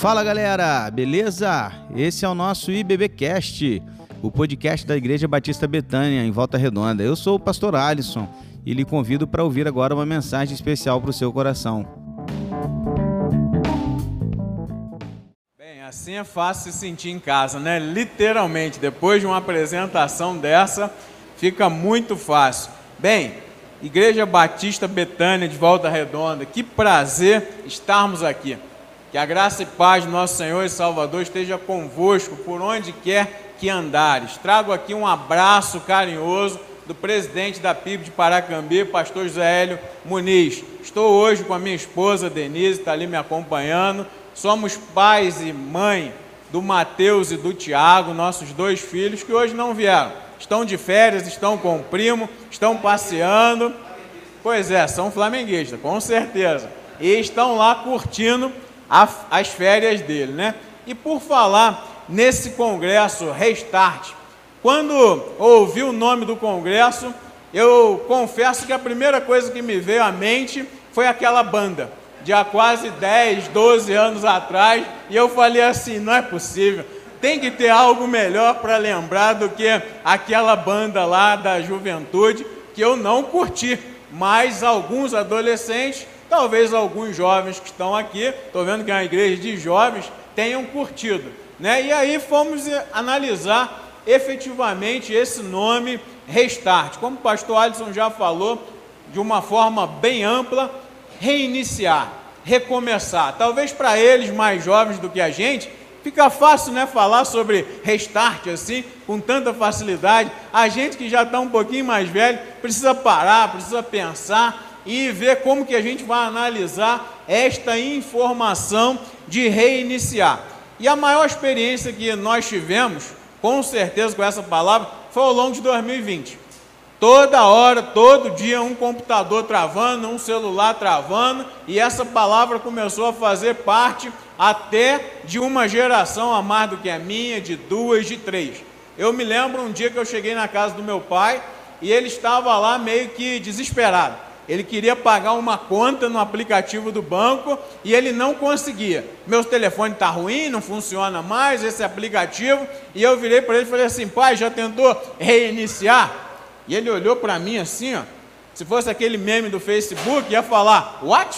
Fala galera, beleza? Esse é o nosso IBBcast, o podcast da Igreja Batista Betânia, em Volta Redonda. Eu sou o pastor Alisson e lhe convido para ouvir agora uma mensagem especial para o seu coração. Bem, assim é fácil se sentir em casa, né? Literalmente, depois de uma apresentação dessa, fica muito fácil. Bem, Igreja Batista Betânia de Volta Redonda, que prazer estarmos aqui. Que a graça e paz do nosso Senhor e Salvador esteja convosco por onde quer que andares. Trago aqui um abraço carinhoso do presidente da PIB de Paracambi, pastor José Hélio Muniz. Estou hoje com a minha esposa Denise, está ali me acompanhando. Somos pais e mãe do Mateus e do Tiago, nossos dois filhos, que hoje não vieram. Estão de férias, estão com o primo, estão passeando. Pois é, são flamenguistas, com certeza. E estão lá curtindo a, as férias dele, né? E por falar nesse congresso Restart, quando ouvi o nome do congresso, eu confesso que a primeira coisa que me veio à mente foi aquela banda, de há quase 10, 12 anos atrás, e eu falei assim: não é possível, tem que ter algo melhor para lembrar do que aquela banda lá da juventude que eu não curti, mas alguns adolescentes Talvez alguns jovens que estão aqui, estou vendo que é uma igreja de jovens, tenham curtido. Né? E aí fomos analisar efetivamente esse nome Restart. Como o pastor Alisson já falou, de uma forma bem ampla, reiniciar, recomeçar. Talvez para eles mais jovens do que a gente, fica fácil né, falar sobre restart assim, com tanta facilidade. A gente que já está um pouquinho mais velho, precisa parar, precisa pensar e ver como que a gente vai analisar esta informação de reiniciar. E a maior experiência que nós tivemos, com certeza com essa palavra, foi ao longo de 2020. Toda hora, todo dia, um computador travando, um celular travando, e essa palavra começou a fazer parte até de uma geração a mais do que a minha, de duas, de três. Eu me lembro um dia que eu cheguei na casa do meu pai e ele estava lá meio que desesperado ele queria pagar uma conta no aplicativo do banco e ele não conseguia. Meu telefone está ruim, não funciona mais esse aplicativo. E eu virei para ele e falei assim: pai, já tentou reiniciar? E ele olhou para mim assim, ó. Se fosse aquele meme do Facebook, ia falar: what?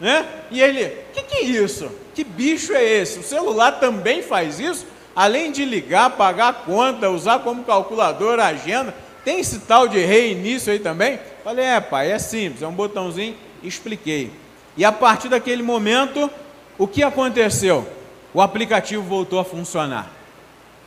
Né? E ele: que, que é isso? Que bicho é esse? O celular também faz isso? Além de ligar, pagar a conta, usar como calculador a agenda, tem esse tal de reinício aí também? Falei, é pai, é simples, é um botãozinho, expliquei. E a partir daquele momento, o que aconteceu? O aplicativo voltou a funcionar.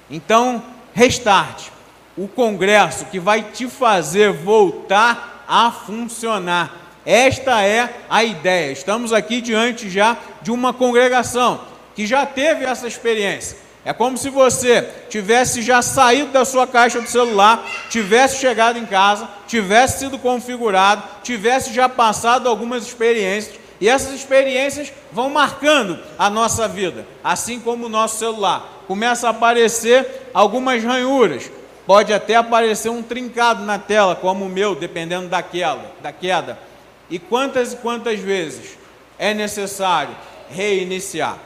Então, restart, o congresso que vai te fazer voltar a funcionar. Esta é a ideia. Estamos aqui diante já de uma congregação que já teve essa experiência. É como se você tivesse já saído da sua caixa do celular, tivesse chegado em casa, tivesse sido configurado, tivesse já passado algumas experiências, e essas experiências vão marcando a nossa vida, assim como o nosso celular. Começa a aparecer algumas ranhuras, pode até aparecer um trincado na tela, como o meu, dependendo da queda. Da queda. E quantas e quantas vezes é necessário reiniciar?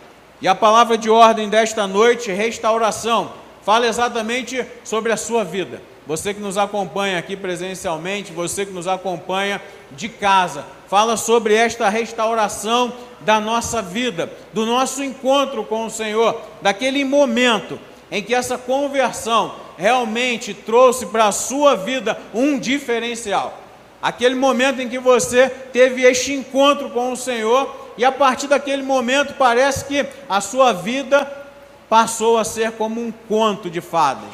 E a palavra de ordem desta noite, restauração, fala exatamente sobre a sua vida. Você que nos acompanha aqui presencialmente, você que nos acompanha de casa, fala sobre esta restauração da nossa vida, do nosso encontro com o Senhor, daquele momento em que essa conversão realmente trouxe para a sua vida um diferencial. Aquele momento em que você teve este encontro com o Senhor e a partir daquele momento parece que a sua vida passou a ser como um conto de fadas.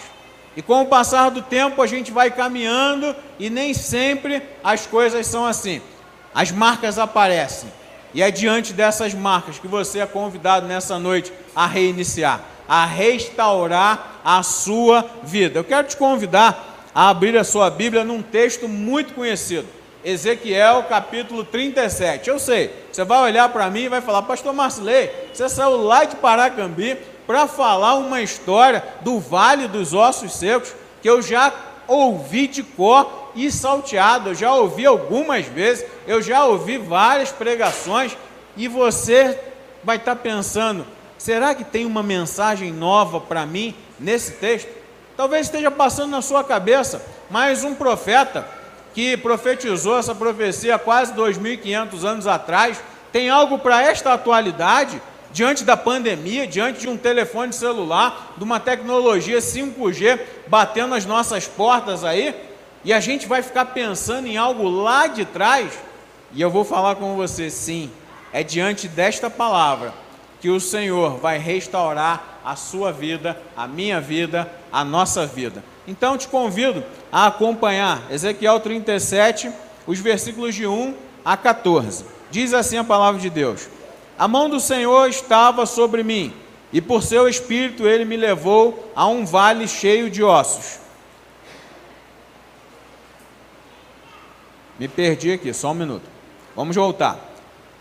E com o passar do tempo a gente vai caminhando e nem sempre as coisas são assim. As marcas aparecem. E é diante dessas marcas que você é convidado nessa noite a reiniciar, a restaurar a sua vida. Eu quero te convidar a abrir a sua Bíblia num texto muito conhecido. Ezequiel capítulo 37. Eu sei, você vai olhar para mim e vai falar, Pastor Marcelei, você saiu lá de Paracambi para falar uma história do Vale dos Ossos Secos que eu já ouvi de cor e salteado, eu já ouvi algumas vezes, eu já ouvi várias pregações e você vai estar tá pensando, será que tem uma mensagem nova para mim nesse texto? Talvez esteja passando na sua cabeça mais um profeta que profetizou essa profecia quase 2.500 anos atrás, tem algo para esta atualidade? diante da pandemia, diante de um telefone celular, de uma tecnologia 5G batendo as nossas portas aí, e a gente vai ficar pensando em algo lá de trás, e eu vou falar com você, sim, é diante desta palavra que o Senhor vai restaurar a sua vida, a minha vida, a nossa vida. Então te convido a acompanhar Ezequiel 37, os versículos de 1 a 14. Diz assim a palavra de Deus: a mão do Senhor estava sobre mim, e por seu espírito ele me levou a um vale cheio de ossos. Me perdi aqui, só um minuto. Vamos voltar.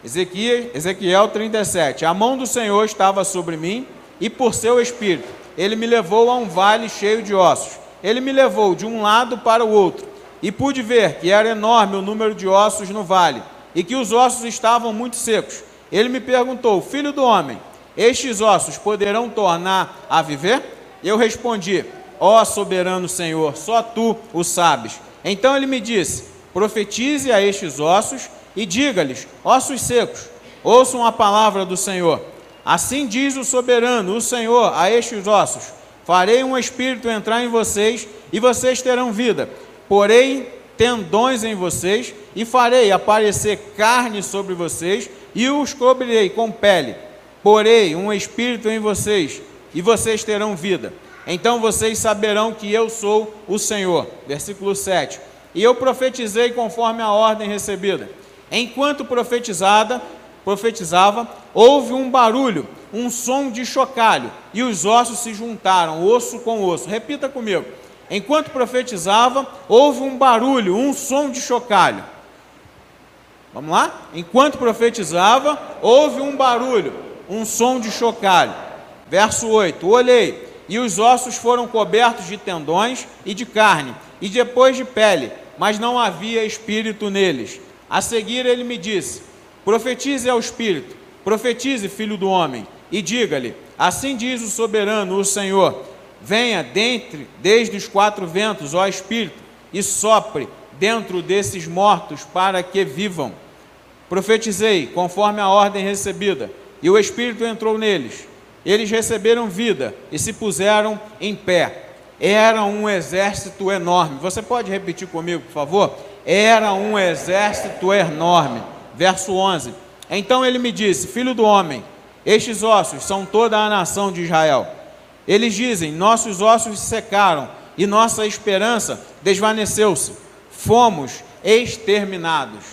Ezequiel, Ezequiel 37. A mão do Senhor estava sobre mim, e por seu espírito ele me levou a um vale cheio de ossos. Ele me levou de um lado para o outro, e pude ver que era enorme o número de ossos no vale, e que os ossos estavam muito secos ele me perguntou: Filho do homem, estes ossos poderão tornar a viver? Eu respondi: Ó oh, soberano Senhor, só tu o sabes. Então ele me disse: Profetize a estes ossos e diga-lhes: Ossos secos, ouçam a palavra do Senhor. Assim diz o soberano, o Senhor, a estes ossos: Farei um espírito entrar em vocês e vocês terão vida. Porém, tendões em vocês e farei aparecer carne sobre vocês e os cobrirei com pele. Porei um espírito em vocês, e vocês terão vida. Então vocês saberão que eu sou o Senhor. Versículo 7. E eu profetizei conforme a ordem recebida. Enquanto profetizada, profetizava, houve um barulho, um som de chocalho, e os ossos se juntaram, osso com osso. Repita comigo. Enquanto profetizava, houve um barulho, um som de chocalho. Vamos lá? Enquanto profetizava, houve um barulho, um som de chocalho. Verso 8: Olhei, e os ossos foram cobertos de tendões e de carne, e depois de pele, mas não havia espírito neles. A seguir ele me disse: Profetize ao espírito, profetize, filho do homem, e diga-lhe: Assim diz o soberano, o Senhor: Venha dentre, desde os quatro ventos, ó espírito, e sopre dentro desses mortos para que vivam. Profetizei conforme a ordem recebida, e o Espírito entrou neles. Eles receberam vida e se puseram em pé. Era um exército enorme. Você pode repetir comigo, por favor? Era um exército enorme. Verso 11. Então ele me disse: Filho do homem, estes ossos são toda a nação de Israel. Eles dizem: Nossos ossos se secaram e nossa esperança desvaneceu-se. Fomos exterminados.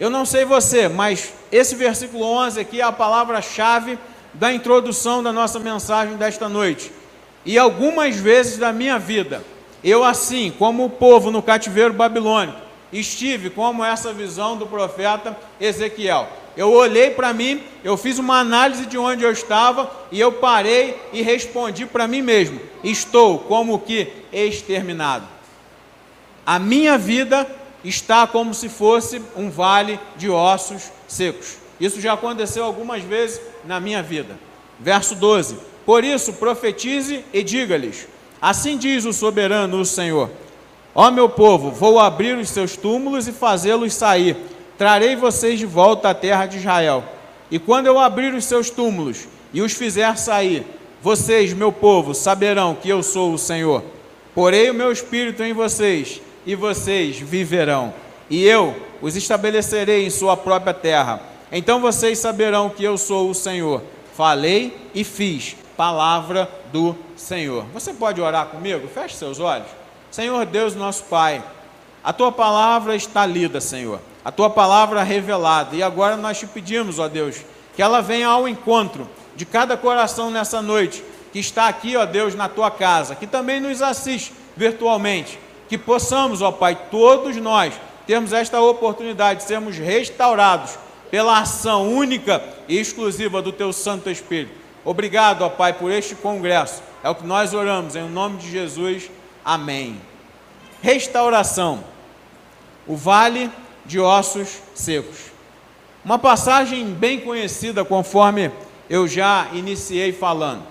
Eu não sei você, mas esse versículo 11 aqui é a palavra-chave da introdução da nossa mensagem desta noite. E algumas vezes da minha vida, eu assim, como o povo no cativeiro babilônico, estive como essa visão do profeta Ezequiel. Eu olhei para mim, eu fiz uma análise de onde eu estava e eu parei e respondi para mim mesmo: estou como que exterminado. A minha vida está como se fosse um vale de ossos secos. Isso já aconteceu algumas vezes na minha vida. Verso 12: Por isso profetize e diga-lhes: Assim diz o soberano, o Senhor: Ó meu povo, vou abrir os seus túmulos e fazê-los sair. Trarei vocês de volta à terra de Israel. E quando eu abrir os seus túmulos e os fizer sair, vocês, meu povo, saberão que eu sou o Senhor. Porei o meu espírito em vocês e vocês viverão, e eu os estabelecerei em sua própria terra. Então vocês saberão que eu sou o Senhor. Falei e fiz, palavra do Senhor. Você pode orar comigo? Feche seus olhos. Senhor Deus, nosso Pai, a tua palavra está lida, Senhor. A tua palavra revelada. E agora nós te pedimos, ó Deus, que ela venha ao encontro de cada coração nessa noite que está aqui, ó Deus, na tua casa, que também nos assiste virtualmente que possamos, ó Pai, todos nós termos esta oportunidade de sermos restaurados pela ação única e exclusiva do Teu Santo Espírito. Obrigado, ó Pai, por este congresso. É o que nós oramos, em nome de Jesus. Amém. Restauração. O vale de ossos secos. Uma passagem bem conhecida, conforme eu já iniciei falando.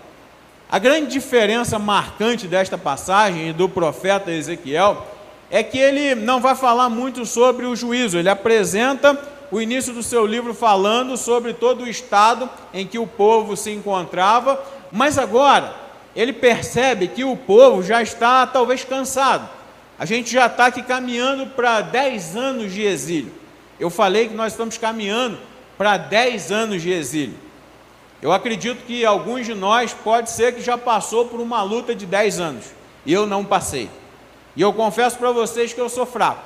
A grande diferença marcante desta passagem do profeta Ezequiel é que ele não vai falar muito sobre o juízo, ele apresenta o início do seu livro falando sobre todo o estado em que o povo se encontrava, mas agora ele percebe que o povo já está talvez cansado. A gente já está aqui caminhando para 10 anos de exílio. Eu falei que nós estamos caminhando para 10 anos de exílio. Eu acredito que alguns de nós pode ser que já passou por uma luta de 10 anos. E eu não passei. E eu confesso para vocês que eu sou fraco.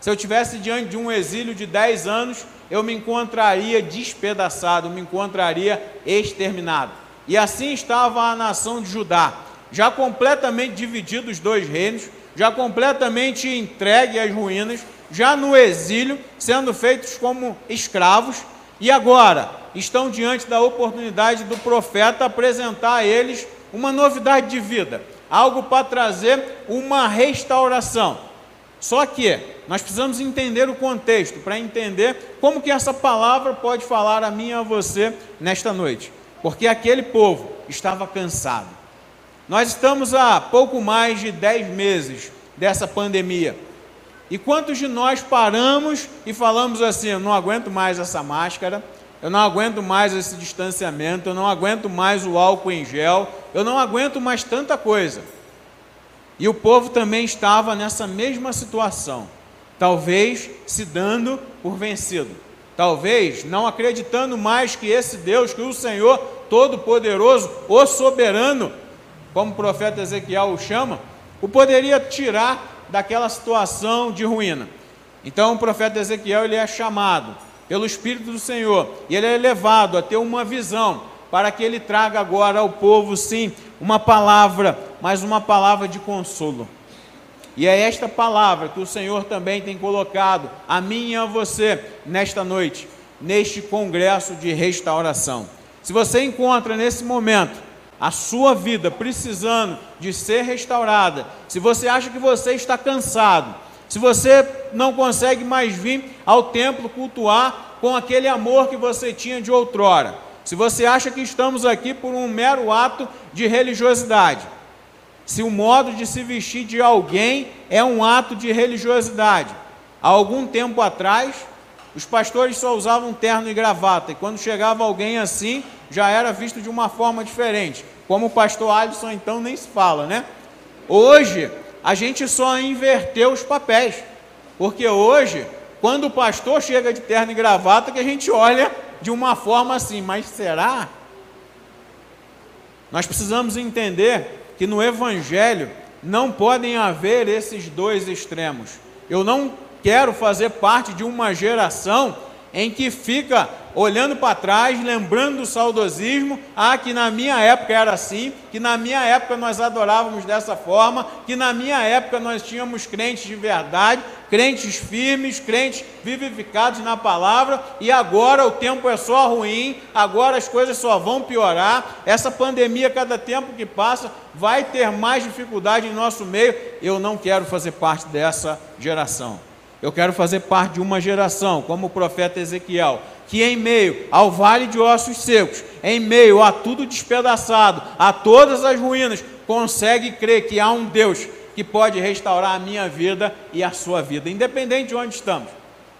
Se eu tivesse diante de um exílio de 10 anos, eu me encontraria despedaçado, me encontraria exterminado. E assim estava a nação de Judá, já completamente dividido os dois reinos, já completamente entregue às ruínas, já no exílio, sendo feitos como escravos, e agora estão diante da oportunidade do profeta apresentar a eles uma novidade de vida, algo para trazer uma restauração. Só que nós precisamos entender o contexto para entender como que essa palavra pode falar a mim e a você nesta noite. Porque aquele povo estava cansado. Nós estamos há pouco mais de 10 meses dessa pandemia. E quantos de nós paramos e falamos assim: eu não aguento mais essa máscara, eu não aguento mais esse distanciamento, eu não aguento mais o álcool em gel, eu não aguento mais tanta coisa. E o povo também estava nessa mesma situação, talvez se dando por vencido, talvez não acreditando mais que esse Deus, que o Senhor Todo-Poderoso, o Soberano, como o profeta Ezequiel o chama, o poderia tirar daquela situação de ruína. Então o profeta Ezequiel ele é chamado pelo Espírito do Senhor e ele é levado a ter uma visão para que ele traga agora ao povo, sim, uma palavra, mas uma palavra de consolo. E é esta palavra que o Senhor também tem colocado a mim e a você nesta noite, neste congresso de restauração. Se você encontra nesse momento a sua vida precisando de ser restaurada, se você acha que você está cansado, se você não consegue mais vir ao templo cultuar com aquele amor que você tinha de outrora, se você acha que estamos aqui por um mero ato de religiosidade, se o modo de se vestir de alguém é um ato de religiosidade, há algum tempo atrás, os pastores só usavam terno e gravata, e quando chegava alguém assim, já era visto de uma forma diferente. Como o pastor Alisson, então, nem se fala, né? Hoje, a gente só inverteu os papéis, porque hoje, quando o pastor chega de terno e gravata, que a gente olha de uma forma assim, mas será? Nós precisamos entender que no Evangelho não podem haver esses dois extremos. Eu não quero fazer parte de uma geração em que fica olhando para trás, lembrando do saudosismo, ah, que na minha época era assim, que na minha época nós adorávamos dessa forma, que na minha época nós tínhamos crentes de verdade, crentes firmes, crentes vivificados na palavra, e agora o tempo é só ruim, agora as coisas só vão piorar, essa pandemia, cada tempo que passa, vai ter mais dificuldade em nosso meio. Eu não quero fazer parte dessa geração. Eu quero fazer parte de uma geração, como o profeta Ezequiel, que em meio ao vale de ossos secos, em meio a tudo despedaçado, a todas as ruínas, consegue crer que há um Deus que pode restaurar a minha vida e a sua vida, independente de onde estamos,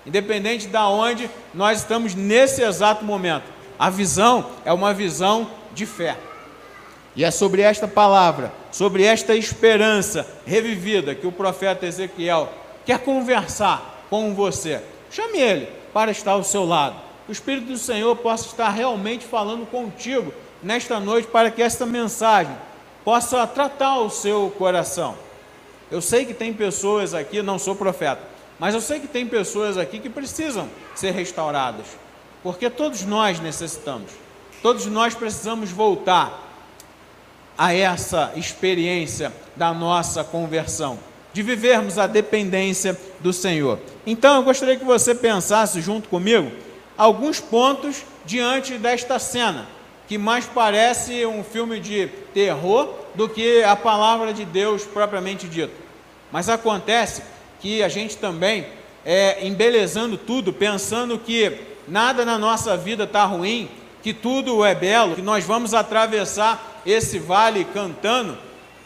independente de onde nós estamos nesse exato momento. A visão é uma visão de fé. E é sobre esta palavra, sobre esta esperança revivida que o profeta Ezequiel quer conversar com você, chame ele para estar ao seu lado. O Espírito do Senhor possa estar realmente falando contigo nesta noite para que esta mensagem possa tratar o seu coração. Eu sei que tem pessoas aqui, não sou profeta, mas eu sei que tem pessoas aqui que precisam ser restauradas, porque todos nós necessitamos, todos nós precisamos voltar a essa experiência da nossa conversão de vivermos a dependência do Senhor. Então eu gostaria que você pensasse junto comigo alguns pontos diante desta cena, que mais parece um filme de terror do que a palavra de Deus propriamente dita. Mas acontece que a gente também é embelezando tudo, pensando que nada na nossa vida está ruim, que tudo é belo, que nós vamos atravessar esse vale cantando,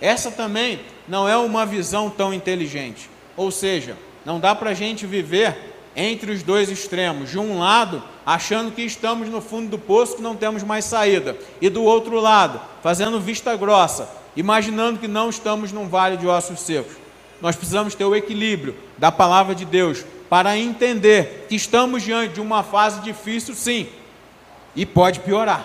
essa também não é uma visão tão inteligente. Ou seja, não dá para a gente viver entre os dois extremos. De um lado, achando que estamos no fundo do poço, que não temos mais saída, e do outro lado, fazendo vista grossa, imaginando que não estamos num vale de ossos secos. Nós precisamos ter o equilíbrio da palavra de Deus para entender que estamos diante de uma fase difícil, sim, e pode piorar.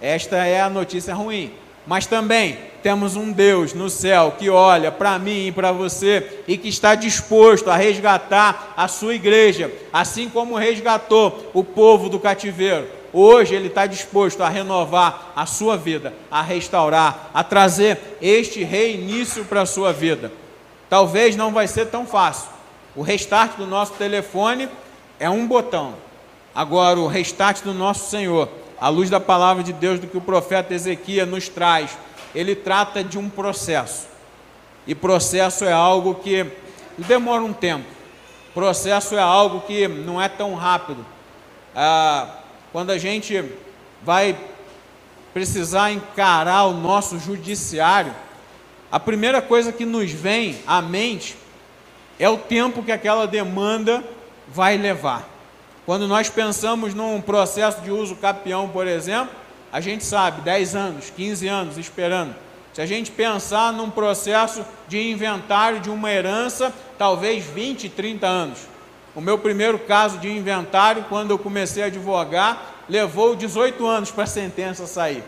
Esta é a notícia ruim. Mas também temos um Deus no céu que olha para mim e para você e que está disposto a resgatar a sua igreja, assim como resgatou o povo do cativeiro. Hoje Ele está disposto a renovar a sua vida, a restaurar, a trazer este reinício para a sua vida. Talvez não vai ser tão fácil. O restart do nosso telefone é um botão. Agora, o restart do nosso Senhor à luz da palavra de Deus, do que o profeta Ezequias nos traz, ele trata de um processo. E processo é algo que demora um tempo. Processo é algo que não é tão rápido. Ah, quando a gente vai precisar encarar o nosso judiciário, a primeira coisa que nos vem à mente é o tempo que aquela demanda vai levar. Quando nós pensamos num processo de uso capião, por exemplo, a gente sabe, 10 anos, 15 anos esperando. Se a gente pensar num processo de inventário de uma herança, talvez 20, 30 anos. O meu primeiro caso de inventário, quando eu comecei a advogar, levou 18 anos para a sentença sair.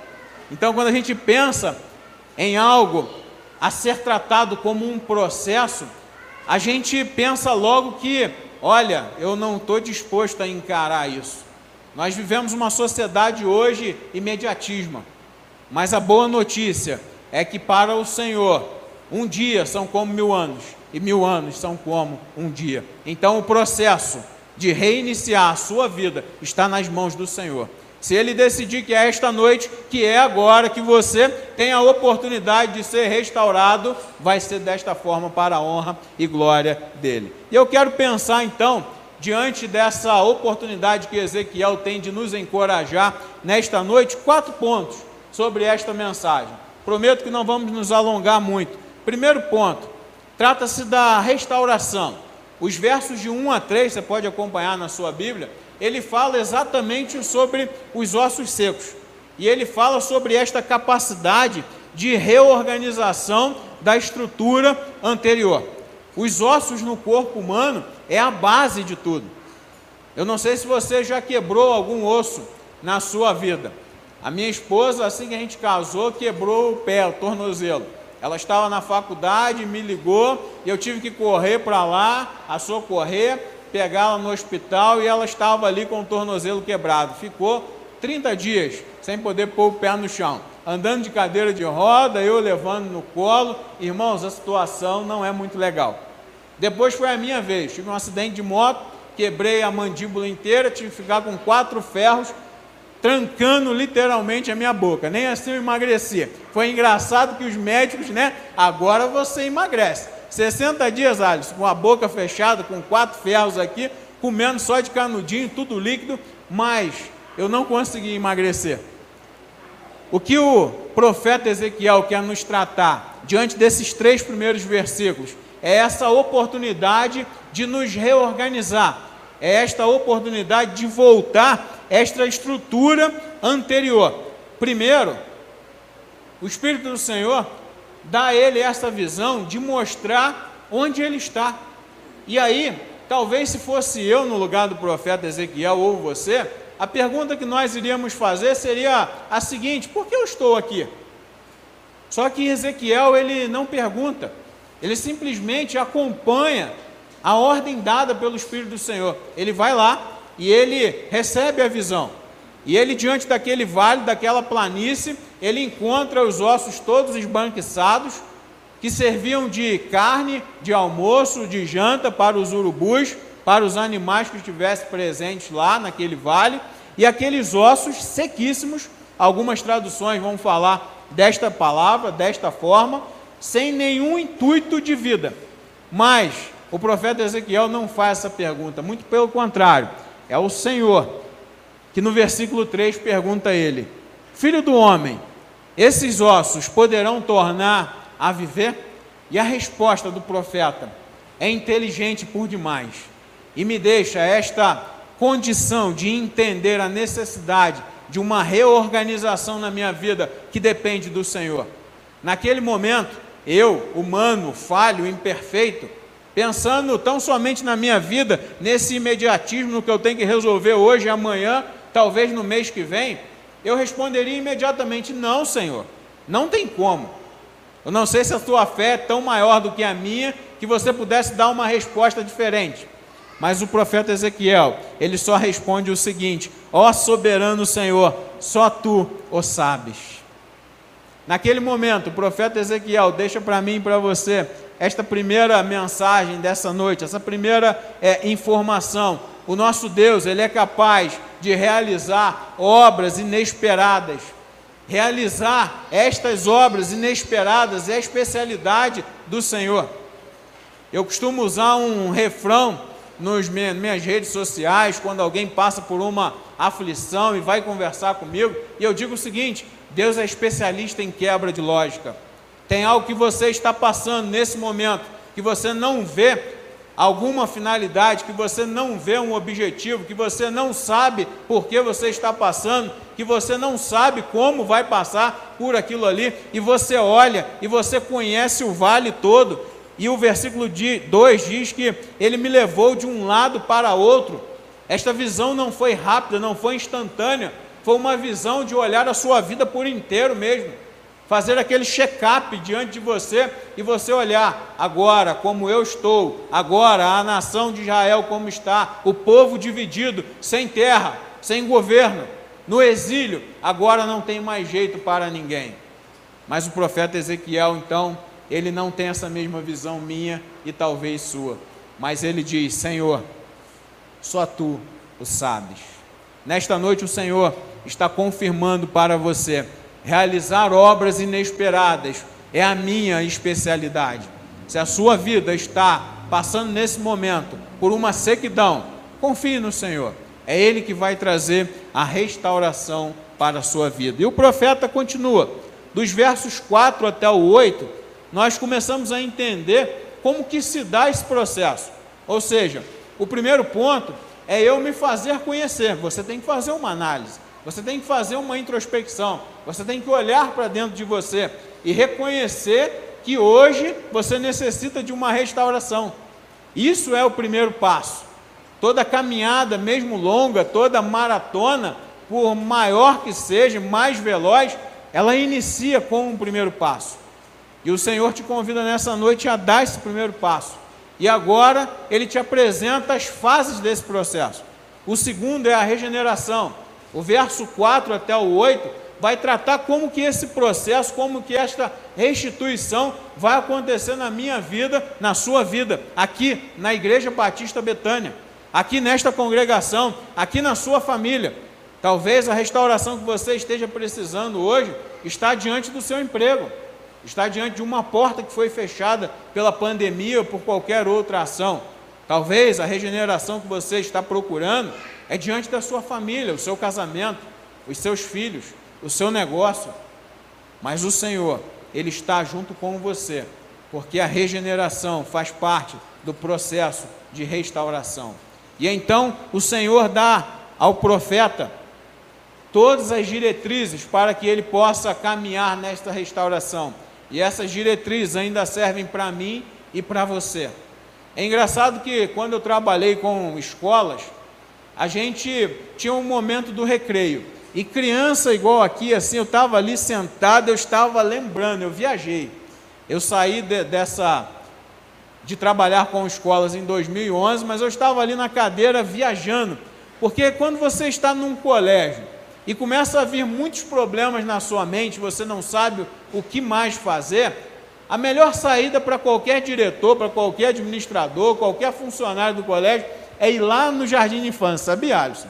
Então, quando a gente pensa em algo a ser tratado como um processo, a gente pensa logo que Olha, eu não estou disposto a encarar isso. Nós vivemos uma sociedade hoje imediatismo, mas a boa notícia é que para o Senhor, um dia são como mil anos, e mil anos são como um dia. Então o processo de reiniciar a sua vida está nas mãos do Senhor. Se ele decidir que é esta noite, que é agora que você tem a oportunidade de ser restaurado, vai ser desta forma para a honra e glória dele. E eu quero pensar então, diante dessa oportunidade que Ezequiel tem de nos encorajar nesta noite, quatro pontos sobre esta mensagem. Prometo que não vamos nos alongar muito. Primeiro ponto, trata-se da restauração. Os versos de 1 a 3, você pode acompanhar na sua Bíblia ele fala exatamente sobre os ossos secos. E ele fala sobre esta capacidade de reorganização da estrutura anterior. Os ossos no corpo humano é a base de tudo. Eu não sei se você já quebrou algum osso na sua vida. A minha esposa, assim que a gente casou, quebrou o pé, o tornozelo. Ela estava na faculdade, me ligou e eu tive que correr para lá, a socorrer pegá-la no hospital e ela estava ali com o tornozelo quebrado. Ficou 30 dias sem poder pôr o pé no chão. Andando de cadeira de roda, eu levando no colo. Irmãos, a situação não é muito legal. Depois foi a minha vez. Tive um acidente de moto, quebrei a mandíbula inteira, tive que ficar com quatro ferros trancando literalmente a minha boca. Nem assim eu emagreci. Foi engraçado que os médicos, né? Agora você emagrece. 60 dias, Alisson, com a boca fechada, com quatro ferros aqui, comendo só de canudinho, tudo líquido, mas eu não consegui emagrecer. O que o profeta Ezequiel quer nos tratar diante desses três primeiros versículos é essa oportunidade de nos reorganizar, é esta oportunidade de voltar esta estrutura anterior. Primeiro, o Espírito do Senhor dá a ele essa visão de mostrar onde ele está. E aí, talvez se fosse eu no lugar do profeta Ezequiel ou você, a pergunta que nós iríamos fazer seria a seguinte: por que eu estou aqui? Só que Ezequiel ele não pergunta, ele simplesmente acompanha a ordem dada pelo Espírito do Senhor. Ele vai lá e ele recebe a visão. E ele, diante daquele vale, daquela planície, ele encontra os ossos todos esbanquiçados, que serviam de carne, de almoço, de janta para os urubus, para os animais que estivessem presentes lá naquele vale, e aqueles ossos sequíssimos, algumas traduções vão falar desta palavra, desta forma, sem nenhum intuito de vida. Mas o profeta Ezequiel não faz essa pergunta, muito pelo contrário, é o Senhor que no versículo 3 pergunta a ele: Filho do homem, esses ossos poderão tornar a viver? E a resposta do profeta é inteligente por demais e me deixa esta condição de entender a necessidade de uma reorganização na minha vida que depende do Senhor. Naquele momento, eu, humano, falho, imperfeito, pensando tão somente na minha vida, nesse imediatismo que eu tenho que resolver hoje, amanhã, talvez no mês que vem, eu responderia imediatamente: Não, Senhor, não tem como. Eu não sei se a tua fé é tão maior do que a minha que você pudesse dar uma resposta diferente. Mas o profeta Ezequiel, ele só responde o seguinte: Ó soberano Senhor, só tu o sabes. Naquele momento, o profeta Ezequiel deixa para mim e para você esta primeira mensagem dessa noite, essa primeira é, informação. O nosso Deus, ele é capaz de realizar obras inesperadas. Realizar estas obras inesperadas é a especialidade do Senhor. Eu costumo usar um refrão nas minhas redes sociais, quando alguém passa por uma aflição e vai conversar comigo, e eu digo o seguinte: Deus é especialista em quebra de lógica. Tem algo que você está passando nesse momento, que você não vê alguma finalidade, que você não vê um objetivo, que você não sabe por que você está passando, que você não sabe como vai passar por aquilo ali, e você olha e você conhece o vale todo, e o versículo 2 diz que ele me levou de um lado para outro. Esta visão não foi rápida, não foi instantânea, foi uma visão de olhar a sua vida por inteiro mesmo. Fazer aquele check-up diante de você e você olhar agora como eu estou, agora a nação de Israel como está, o povo dividido, sem terra, sem governo, no exílio, agora não tem mais jeito para ninguém. Mas o profeta Ezequiel então ele não tem essa mesma visão minha e talvez sua, mas ele diz: Senhor, só tu o sabes. Nesta noite o Senhor está confirmando para você: realizar obras inesperadas é a minha especialidade. Se a sua vida está passando nesse momento por uma sequidão, confie no Senhor. É Ele que vai trazer a restauração para a sua vida. E o profeta continua, dos versos 4 até o 8, nós começamos a entender como que se dá esse processo. Ou seja, o primeiro ponto é eu me fazer conhecer. Você tem que fazer uma análise, você tem que fazer uma introspecção, você tem que olhar para dentro de você e reconhecer que hoje você necessita de uma restauração. Isso é o primeiro passo. Toda caminhada, mesmo longa, toda maratona, por maior que seja, mais veloz, ela inicia com um primeiro passo. E o Senhor te convida nessa noite a dar esse primeiro passo. E agora ele te apresenta as fases desse processo. O segundo é a regeneração. O verso 4 até o 8 vai tratar como que esse processo, como que esta restituição vai acontecer na minha vida, na sua vida, aqui na Igreja Batista Betânia, aqui nesta congregação, aqui na sua família. Talvez a restauração que você esteja precisando hoje está diante do seu emprego está diante de uma porta que foi fechada pela pandemia ou por qualquer outra ação. Talvez a regeneração que você está procurando é diante da sua família, o seu casamento, os seus filhos, o seu negócio. Mas o Senhor, Ele está junto com você, porque a regeneração faz parte do processo de restauração. E então o Senhor dá ao profeta todas as diretrizes para que ele possa caminhar nesta restauração. E essas diretrizes ainda servem para mim e para você. É engraçado que quando eu trabalhei com escolas, a gente tinha um momento do recreio. E criança igual aqui, assim, eu estava ali sentado, eu estava lembrando, eu viajei. Eu saí de, dessa de trabalhar com escolas em 2011, mas eu estava ali na cadeira viajando, porque quando você está num colégio e começa a vir muitos problemas na sua mente, você não sabe o que mais fazer, a melhor saída para qualquer diretor, para qualquer administrador, qualquer funcionário do colégio, é ir lá no jardim de infância, sabia, Alisson?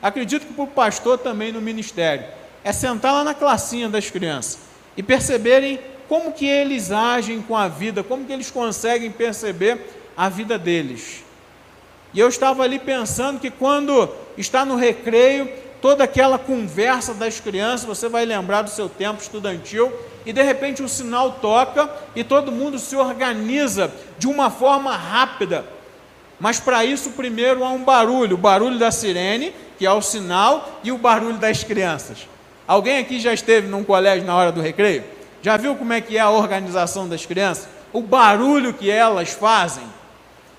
Acredito que para o pastor também no ministério, é sentar lá na classinha das crianças e perceberem como que eles agem com a vida, como que eles conseguem perceber a vida deles. E eu estava ali pensando que quando está no recreio, toda aquela conversa das crianças, você vai lembrar do seu tempo estudantil, e de repente o sinal toca e todo mundo se organiza de uma forma rápida. Mas para isso, primeiro há um barulho: o barulho da sirene, que é o sinal, e o barulho das crianças. Alguém aqui já esteve num colégio na hora do recreio? Já viu como é que é a organização das crianças? O barulho que elas fazem?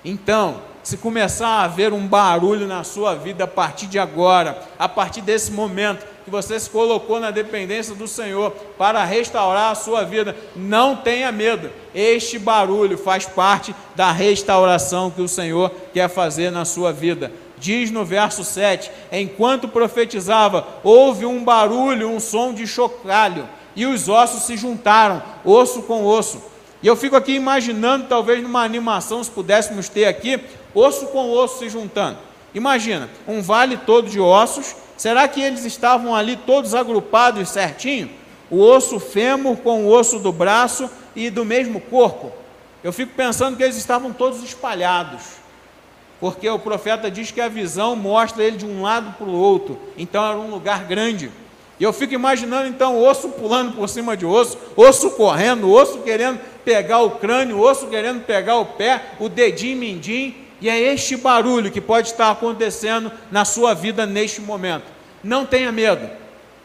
Então, se começar a haver um barulho na sua vida a partir de agora, a partir desse momento que você se colocou na dependência do Senhor para restaurar a sua vida, não tenha medo. Este barulho faz parte da restauração que o Senhor quer fazer na sua vida. Diz no verso 7: Enquanto profetizava, houve um barulho, um som de chocalho, e os ossos se juntaram, osso com osso. E eu fico aqui imaginando, talvez numa animação, se pudéssemos ter aqui, osso com osso se juntando. Imagina, um vale todo de ossos, será que eles estavam ali todos agrupados certinho? O osso fêmur com o osso do braço e do mesmo corpo. Eu fico pensando que eles estavam todos espalhados porque o profeta diz que a visão mostra ele de um lado para o outro, então era um lugar grande. E eu fico imaginando então osso pulando por cima de osso, osso correndo, osso querendo pegar o crânio, osso querendo pegar o pé, o dedinho mindim, e é este barulho que pode estar acontecendo na sua vida neste momento. Não tenha medo.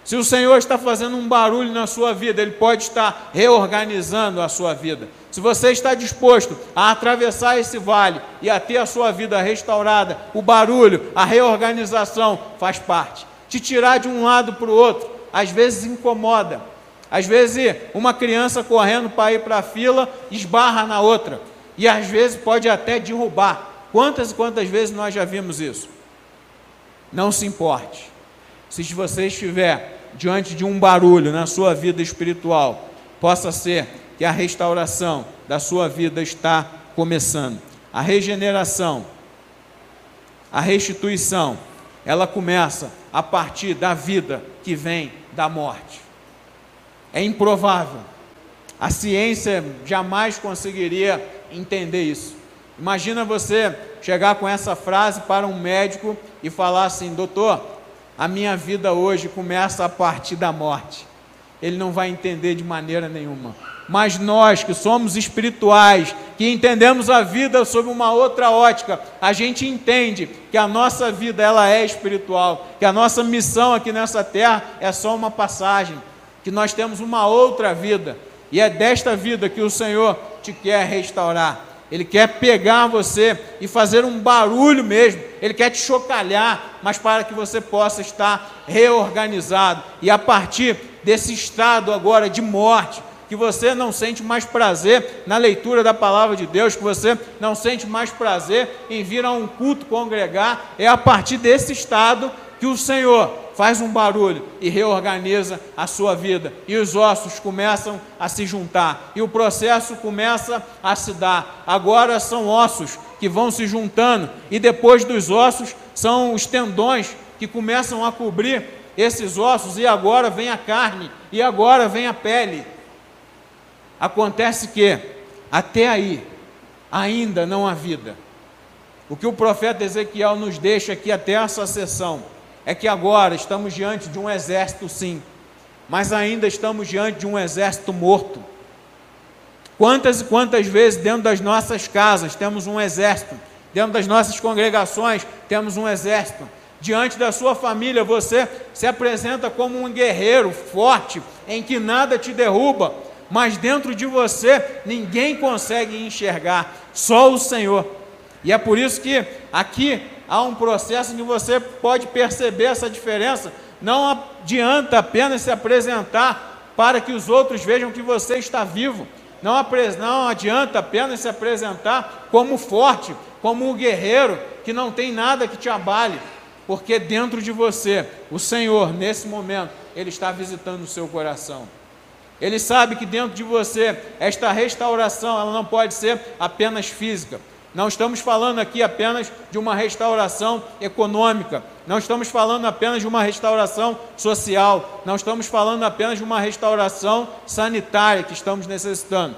Se o Senhor está fazendo um barulho na sua vida, Ele pode estar reorganizando a sua vida. Se você está disposto a atravessar esse vale e a ter a sua vida restaurada, o barulho, a reorganização faz parte. Te tirar de um lado para o outro, às vezes incomoda. Às vezes, uma criança correndo para ir para a fila esbarra na outra. E às vezes pode até derrubar. Quantas e quantas vezes nós já vimos isso? Não se importe. Se você estiver diante de um barulho na sua vida espiritual, possa ser que a restauração da sua vida está começando. A regeneração, a restituição, ela começa a partir da vida que vem da morte. É improvável. A ciência jamais conseguiria entender isso. Imagina você chegar com essa frase para um médico e falar assim: doutor, a minha vida hoje começa a partir da morte. Ele não vai entender de maneira nenhuma mas nós que somos espirituais, que entendemos a vida sob uma outra ótica, a gente entende que a nossa vida ela é espiritual, que a nossa missão aqui nessa terra é só uma passagem, que nós temos uma outra vida, e é desta vida que o Senhor te quer restaurar. Ele quer pegar você e fazer um barulho mesmo, ele quer te chocalhar, mas para que você possa estar reorganizado. E a partir desse estado agora de morte, que você não sente mais prazer na leitura da palavra de Deus, que você não sente mais prazer em vir a um culto congregar, é a partir desse estado que o Senhor faz um barulho e reorganiza a sua vida, e os ossos começam a se juntar, e o processo começa a se dar. Agora são ossos que vão se juntando, e depois dos ossos são os tendões que começam a cobrir esses ossos, e agora vem a carne, e agora vem a pele. Acontece que, até aí, ainda não há vida. O que o profeta Ezequiel nos deixa aqui até essa sessão é que agora estamos diante de um exército, sim, mas ainda estamos diante de um exército morto. Quantas e quantas vezes dentro das nossas casas temos um exército, dentro das nossas congregações temos um exército, diante da sua família você se apresenta como um guerreiro forte, em que nada te derruba, mas dentro de você ninguém consegue enxergar, só o Senhor. E é por isso que aqui há um processo em que você pode perceber essa diferença. Não adianta apenas se apresentar para que os outros vejam que você está vivo. Não, não adianta apenas se apresentar como forte, como um guerreiro que não tem nada que te abale, porque dentro de você, o Senhor, nesse momento, Ele está visitando o seu coração. Ele sabe que dentro de você, esta restauração, ela não pode ser apenas física. Não estamos falando aqui apenas de uma restauração econômica, não estamos falando apenas de uma restauração social, não estamos falando apenas de uma restauração sanitária que estamos necessitando.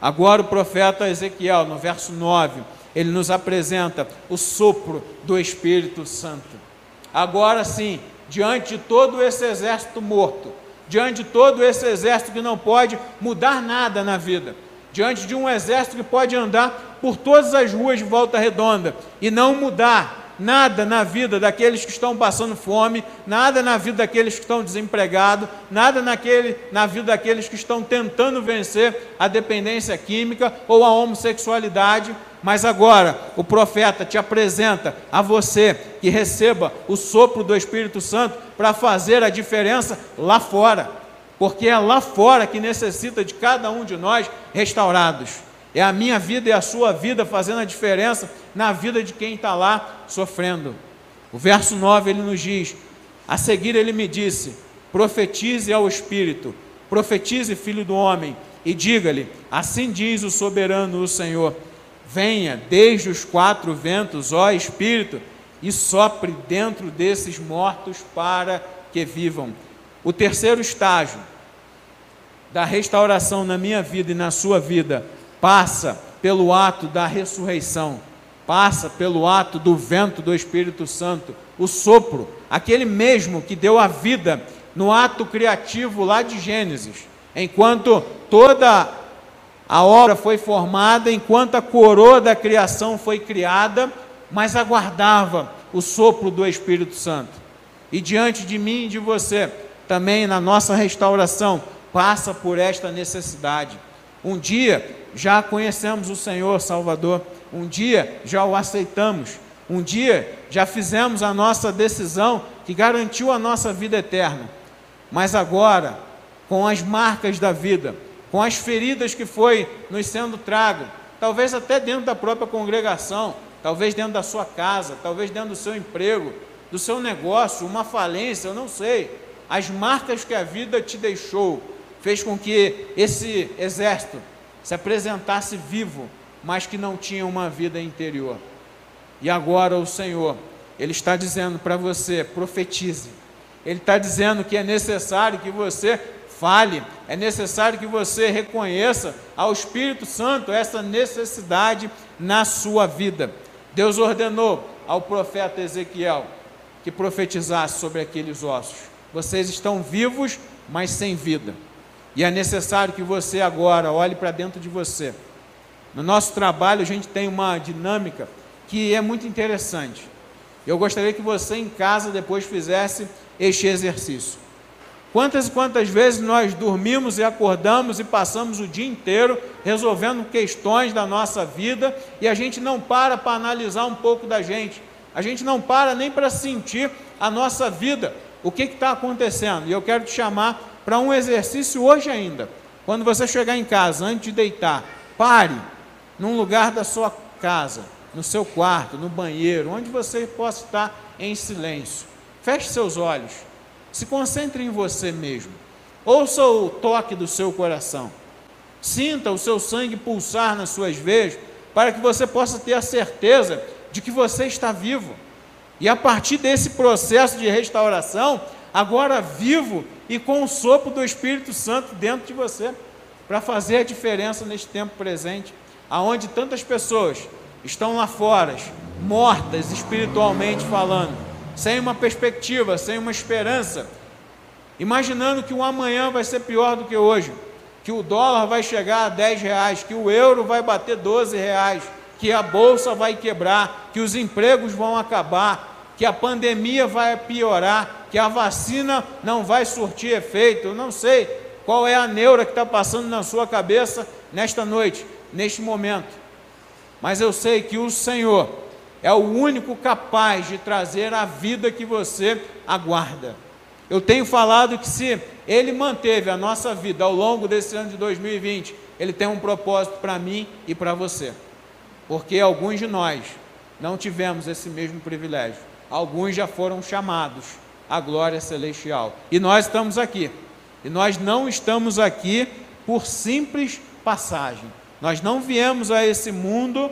Agora o profeta Ezequiel, no verso 9, ele nos apresenta o sopro do Espírito Santo. Agora sim, diante de todo esse exército morto, diante de todo esse exército que não pode mudar nada na vida, diante de um exército que pode andar por todas as ruas de volta redonda e não mudar nada na vida daqueles que estão passando fome, nada na vida daqueles que estão desempregados, nada naquele, na vida daqueles que estão tentando vencer a dependência química ou a homossexualidade. Mas agora o profeta te apresenta a você que receba o sopro do Espírito Santo para fazer a diferença lá fora, porque é lá fora que necessita de cada um de nós restaurados. É a minha vida e a sua vida fazendo a diferença na vida de quem está lá sofrendo. O verso 9 ele nos diz: a seguir ele me disse: profetize ao Espírito, profetize, filho do homem, e diga-lhe: assim diz o soberano, o Senhor: venha desde os quatro ventos, ó Espírito, e sopre dentro desses mortos para que vivam. O terceiro estágio da restauração na minha vida e na sua vida passa pelo ato da ressurreição, passa pelo ato do vento do Espírito Santo, o sopro, aquele mesmo que deu a vida no ato criativo lá de Gênesis, enquanto toda a obra foi formada, enquanto a coroa da criação foi criada, mas aguardava o sopro do Espírito Santo. E diante de mim e de você, também na nossa restauração, passa por esta necessidade. Um dia já conhecemos o Senhor Salvador, um dia já o aceitamos, um dia já fizemos a nossa decisão que garantiu a nossa vida eterna. Mas agora, com as marcas da vida, com as feridas que foi nos sendo trago, talvez até dentro da própria congregação, talvez dentro da sua casa, talvez dentro do seu emprego, do seu negócio, uma falência, eu não sei. As marcas que a vida te deixou fez com que esse exército se apresentasse vivo, mas que não tinha uma vida interior. E agora o Senhor, Ele está dizendo para você: profetize. Ele está dizendo que é necessário que você fale, é necessário que você reconheça ao Espírito Santo essa necessidade na sua vida. Deus ordenou ao profeta Ezequiel que profetizasse sobre aqueles ossos. Vocês estão vivos, mas sem vida. E é necessário que você agora olhe para dentro de você. No nosso trabalho, a gente tem uma dinâmica que é muito interessante. Eu gostaria que você em casa depois fizesse este exercício. Quantas e quantas vezes nós dormimos e acordamos e passamos o dia inteiro resolvendo questões da nossa vida e a gente não para para analisar um pouco da gente, a gente não para nem para sentir a nossa vida, o que está acontecendo. E eu quero te chamar para um exercício hoje ainda. Quando você chegar em casa, antes de deitar, pare num lugar da sua casa, no seu quarto, no banheiro, onde você possa estar em silêncio. Feche seus olhos. Se concentre em você mesmo. Ouça o toque do seu coração. Sinta o seu sangue pulsar nas suas veias, para que você possa ter a certeza de que você está vivo. E a partir desse processo de restauração, agora vivo e com o sopro do Espírito Santo dentro de você, para fazer a diferença neste tempo presente, aonde tantas pessoas estão lá fora, mortas espiritualmente falando, sem uma perspectiva, sem uma esperança, imaginando que o amanhã vai ser pior do que hoje, que o dólar vai chegar a 10 reais, que o euro vai bater 12 reais, que a bolsa vai quebrar, que os empregos vão acabar, que a pandemia vai piorar, que a vacina não vai surtir efeito. Eu não sei qual é a neura que está passando na sua cabeça nesta noite, neste momento. Mas eu sei que o Senhor é o único capaz de trazer a vida que você aguarda. Eu tenho falado que se Ele manteve a nossa vida ao longo desse ano de 2020, Ele tem um propósito para mim e para você. Porque alguns de nós não tivemos esse mesmo privilégio alguns já foram chamados à glória celestial. E nós estamos aqui. E nós não estamos aqui por simples passagem. Nós não viemos a esse mundo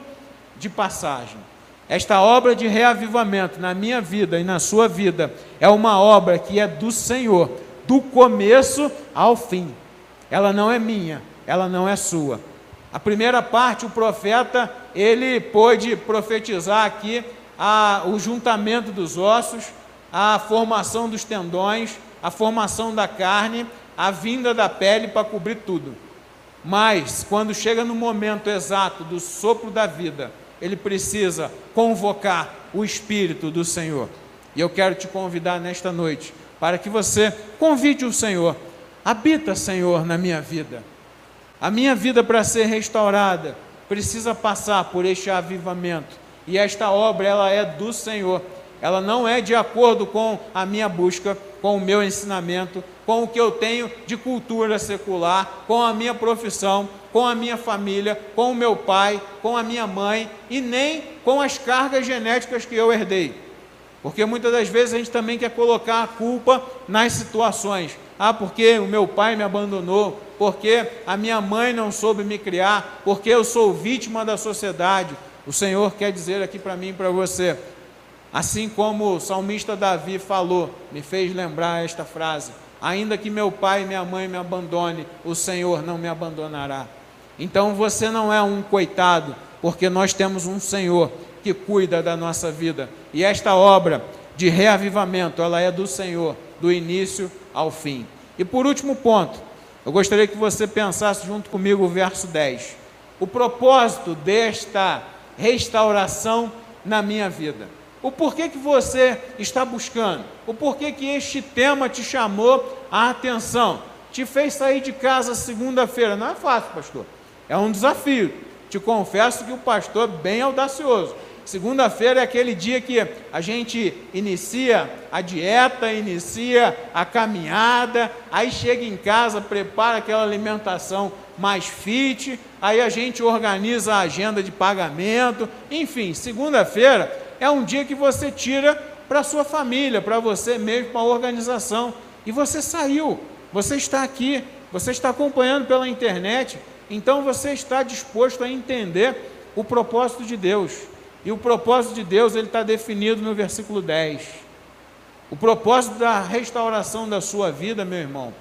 de passagem. Esta obra de reavivamento na minha vida e na sua vida é uma obra que é do Senhor, do começo ao fim. Ela não é minha, ela não é sua. A primeira parte, o profeta, ele pôde profetizar aqui a, o juntamento dos ossos, a formação dos tendões, a formação da carne, a vinda da pele para cobrir tudo. Mas, quando chega no momento exato do sopro da vida, ele precisa convocar o Espírito do Senhor. E eu quero te convidar nesta noite para que você convide o Senhor. Habita, Senhor, na minha vida. A minha vida, para ser restaurada, precisa passar por este avivamento. E esta obra, ela é do Senhor. Ela não é de acordo com a minha busca, com o meu ensinamento, com o que eu tenho de cultura secular, com a minha profissão, com a minha família, com o meu pai, com a minha mãe e nem com as cargas genéticas que eu herdei. Porque muitas das vezes a gente também quer colocar a culpa nas situações. Ah, porque o meu pai me abandonou, porque a minha mãe não soube me criar, porque eu sou vítima da sociedade. O Senhor quer dizer aqui para mim e para você, assim como o salmista Davi falou, me fez lembrar esta frase: ainda que meu pai e minha mãe me abandone, o Senhor não me abandonará. Então você não é um coitado, porque nós temos um Senhor que cuida da nossa vida. E esta obra de reavivamento, ela é do Senhor, do início ao fim. E por último ponto, eu gostaria que você pensasse junto comigo o verso 10. O propósito desta restauração na minha vida. O porquê que você está buscando? O porquê que este tema te chamou a atenção? Te fez sair de casa segunda-feira? Não é fácil, pastor. É um desafio. Te confesso que o pastor é bem audacioso. Segunda-feira é aquele dia que a gente inicia a dieta, inicia a caminhada, aí chega em casa, prepara aquela alimentação mais fit, aí a gente organiza a agenda de pagamento, enfim, segunda-feira é um dia que você tira para sua família, para você mesmo, para a organização. E você saiu, você está aqui, você está acompanhando pela internet, então você está disposto a entender o propósito de Deus. E o propósito de Deus ele está definido no versículo 10. O propósito da restauração da sua vida, meu irmão,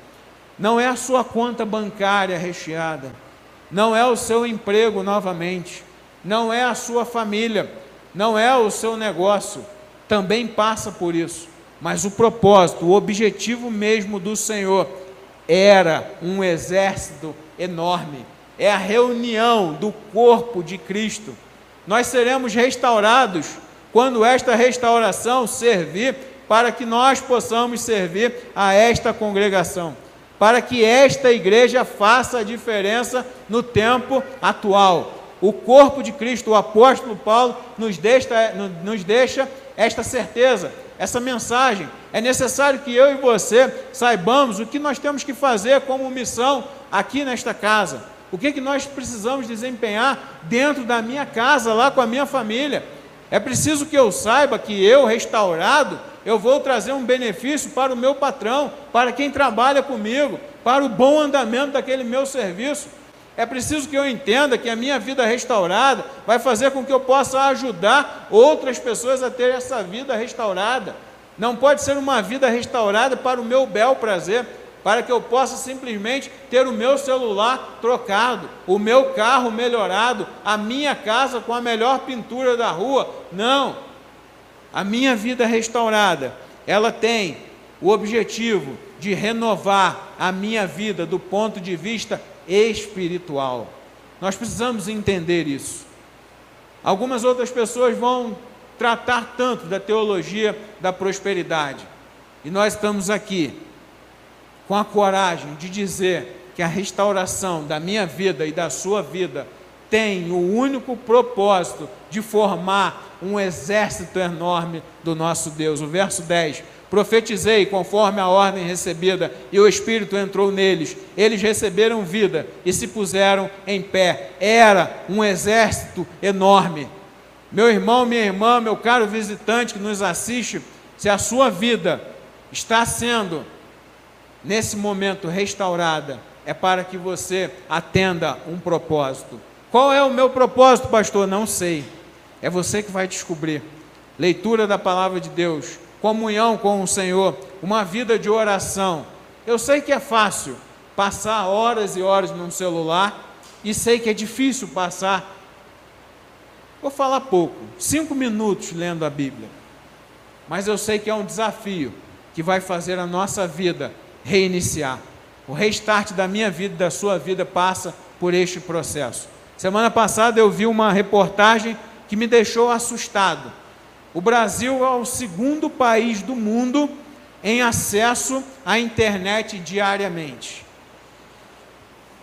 não é a sua conta bancária recheada, não é o seu emprego novamente, não é a sua família, não é o seu negócio, também passa por isso. Mas o propósito, o objetivo mesmo do Senhor era um exército enorme, é a reunião do corpo de Cristo. Nós seremos restaurados quando esta restauração servir para que nós possamos servir a esta congregação, para que esta igreja faça a diferença no tempo atual o corpo de Cristo, o apóstolo Paulo, nos deixa, nos deixa esta certeza, essa mensagem. É necessário que eu e você saibamos o que nós temos que fazer como missão aqui nesta casa. O que, que nós precisamos desempenhar dentro da minha casa, lá com a minha família. É preciso que eu saiba que eu, restaurado, eu vou trazer um benefício para o meu patrão, para quem trabalha comigo, para o bom andamento daquele meu serviço. É preciso que eu entenda que a minha vida restaurada vai fazer com que eu possa ajudar outras pessoas a ter essa vida restaurada. Não pode ser uma vida restaurada para o meu bel prazer, para que eu possa simplesmente ter o meu celular trocado, o meu carro melhorado, a minha casa com a melhor pintura da rua. Não. A minha vida restaurada, ela tem o objetivo de renovar a minha vida do ponto de vista espiritual. Nós precisamos entender isso. Algumas outras pessoas vão tratar tanto da teologia da prosperidade. E nós estamos aqui com a coragem de dizer que a restauração da minha vida e da sua vida tem o único propósito de formar um exército enorme do nosso Deus. O verso 10 Profetizei conforme a ordem recebida, e o Espírito entrou neles. Eles receberam vida e se puseram em pé. Era um exército enorme. Meu irmão, minha irmã, meu caro visitante que nos assiste, se a sua vida está sendo, nesse momento, restaurada, é para que você atenda um propósito. Qual é o meu propósito, pastor? Não sei. É você que vai descobrir. Leitura da palavra de Deus comunhão com o Senhor, uma vida de oração. Eu sei que é fácil passar horas e horas no celular e sei que é difícil passar. Vou falar pouco, cinco minutos lendo a Bíblia. mas eu sei que é um desafio que vai fazer a nossa vida reiniciar. O restart da minha vida da sua vida passa por este processo. Semana passada eu vi uma reportagem que me deixou assustado. O Brasil é o segundo país do mundo em acesso à internet diariamente.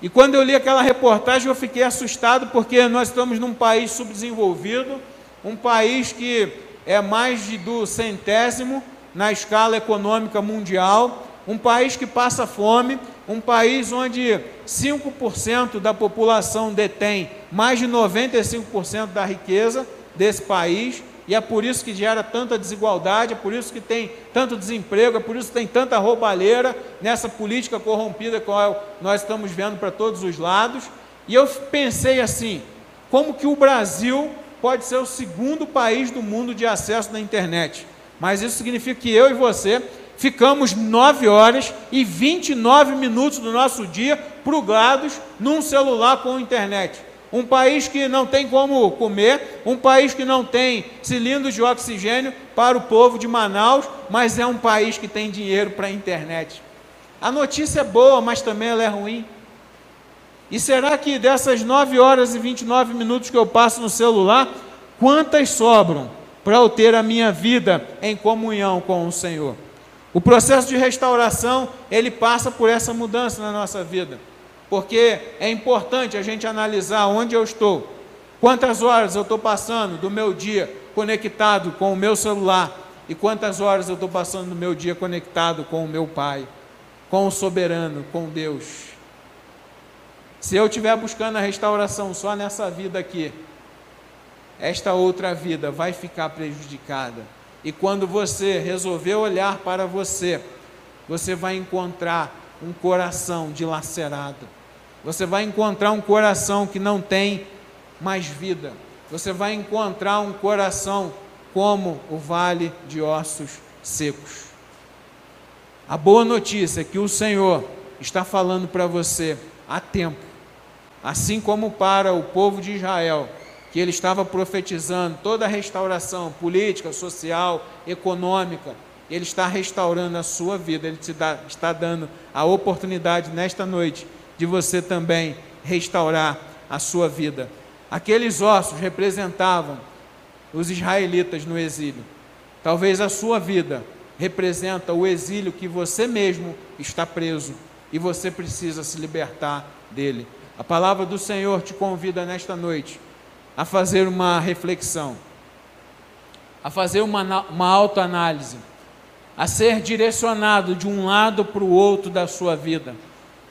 E quando eu li aquela reportagem, eu fiquei assustado, porque nós estamos num país subdesenvolvido, um país que é mais de do centésimo na escala econômica mundial, um país que passa fome, um país onde 5% da população detém mais de 95% da riqueza desse país, e é por isso que gera tanta desigualdade, é por isso que tem tanto desemprego, é por isso que tem tanta roubalheira nessa política corrompida que nós estamos vendo para todos os lados. E eu pensei assim: como que o Brasil pode ser o segundo país do mundo de acesso na internet? Mas isso significa que eu e você ficamos 9 horas e 29 minutos do nosso dia plugados num celular com internet. Um país que não tem como comer, um país que não tem cilindros de oxigênio para o povo de Manaus, mas é um país que tem dinheiro para a internet. A notícia é boa, mas também ela é ruim. E será que dessas 9 horas e 29 minutos que eu passo no celular, quantas sobram para eu ter a minha vida em comunhão com o Senhor? O processo de restauração, ele passa por essa mudança na nossa vida. Porque é importante a gente analisar onde eu estou, quantas horas eu estou passando do meu dia conectado com o meu celular e quantas horas eu estou passando do meu dia conectado com o meu Pai, com o soberano, com Deus. Se eu estiver buscando a restauração só nessa vida aqui, esta outra vida vai ficar prejudicada. E quando você resolver olhar para você, você vai encontrar um coração dilacerado. Você vai encontrar um coração que não tem mais vida. Você vai encontrar um coração como o vale de ossos secos. A boa notícia é que o Senhor está falando para você há tempo, assim como para o povo de Israel que ele estava profetizando toda a restauração política, social, econômica. Ele está restaurando a sua vida, ele te dá, está dando a oportunidade nesta noite de você também restaurar a sua vida. Aqueles ossos representavam os israelitas no exílio. Talvez a sua vida representa o exílio que você mesmo está preso e você precisa se libertar dele. A palavra do Senhor te convida nesta noite a fazer uma reflexão, a fazer uma, uma autoanálise, a ser direcionado de um lado para o outro da sua vida.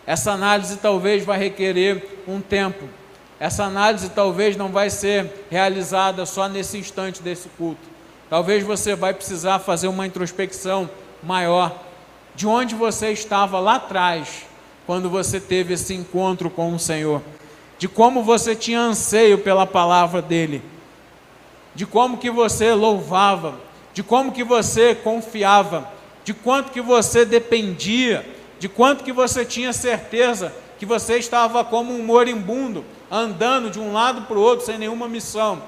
Essa análise talvez vai requerer um tempo. Essa análise talvez não vai ser realizada só nesse instante desse culto. Talvez você vai precisar fazer uma introspecção maior de onde você estava lá atrás, quando você teve esse encontro com o Senhor de como você tinha anseio pela palavra dele, de como que você louvava, de como que você confiava, de quanto que você dependia, de quanto que você tinha certeza que você estava como um moribundo, andando de um lado para o outro sem nenhuma missão.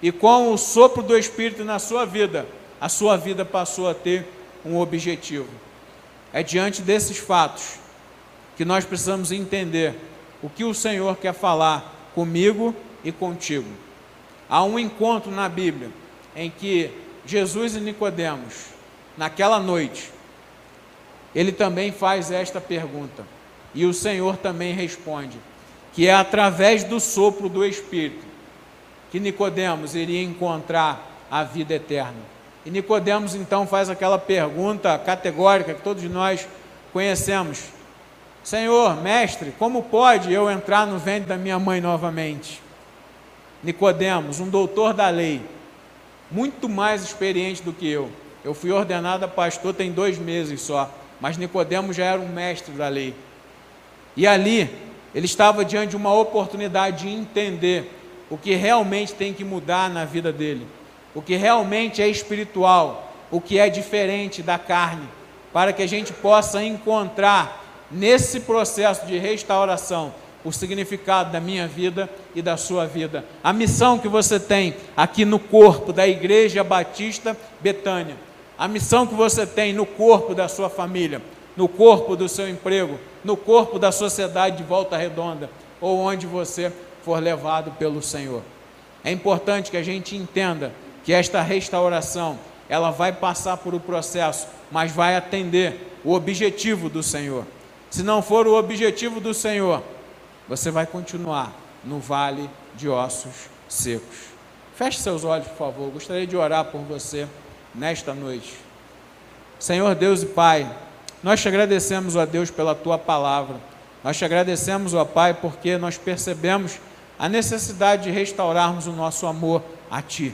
E com o sopro do Espírito na sua vida, a sua vida passou a ter um objetivo. É diante desses fatos que nós precisamos entender o que o Senhor quer falar comigo e contigo. Há um encontro na Bíblia em que Jesus e Nicodemos, naquela noite, ele também faz esta pergunta. E o Senhor também responde, que é através do sopro do Espírito que Nicodemos iria encontrar a vida eterna. E Nicodemos então faz aquela pergunta categórica que todos nós conhecemos: Senhor, mestre, como pode eu entrar no ventre da minha mãe novamente? Nicodemos, um doutor da lei, muito mais experiente do que eu. Eu fui ordenado a pastor tem dois meses só, mas Nicodemos já era um mestre da lei. E ali ele estava diante de uma oportunidade de entender o que realmente tem que mudar na vida dele, o que realmente é espiritual, o que é diferente da carne, para que a gente possa encontrar nesse processo de restauração o significado da minha vida e da sua vida. A missão que você tem aqui no corpo da Igreja Batista Betânia a missão que você tem no corpo da sua família, no corpo do seu emprego, no corpo da sociedade de volta redonda, ou onde você for levado pelo Senhor. É importante que a gente entenda que esta restauração, ela vai passar por um processo, mas vai atender o objetivo do Senhor. Se não for o objetivo do Senhor, você vai continuar no vale de ossos secos. Feche seus olhos, por favor. Gostaria de orar por você nesta noite. Senhor Deus e Pai, nós te agradecemos, ó Deus, pela tua palavra. Nós te agradecemos, ó Pai, porque nós percebemos a necessidade de restaurarmos o nosso amor a Ti.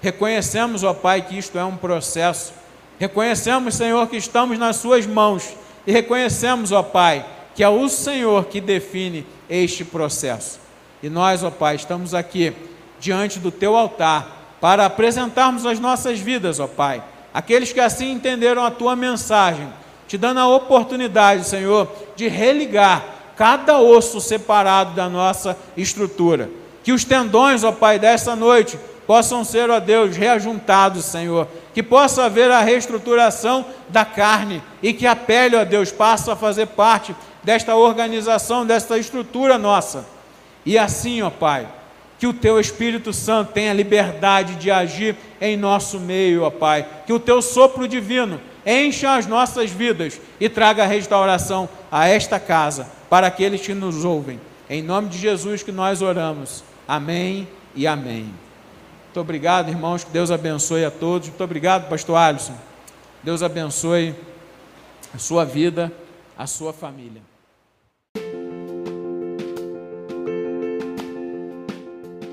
Reconhecemos, ó Pai, que isto é um processo. Reconhecemos, Senhor, que estamos nas Suas mãos. E reconhecemos, ó Pai, que é o Senhor que define este processo. E nós, ó Pai, estamos aqui diante do Teu altar para apresentarmos as nossas vidas, ó Pai. Aqueles que assim entenderam a tua mensagem, te dando a oportunidade, Senhor, de religar cada osso separado da nossa estrutura. Que os tendões, ó Pai, dessa noite possam ser, ó Deus, reajuntados, Senhor. Que possa haver a reestruturação da carne e que a pele, ó Deus, passe a fazer parte desta organização, desta estrutura nossa. E assim, ó Pai, que o teu Espírito Santo tenha liberdade de agir em nosso meio, ó Pai. Que o teu sopro divino encha as nossas vidas e traga restauração a esta casa, para que nos ouvem. Em nome de Jesus que nós oramos. Amém e amém. Muito obrigado, irmãos. Que Deus abençoe a todos. Muito obrigado, pastor Alisson. Deus abençoe a sua vida, a sua família.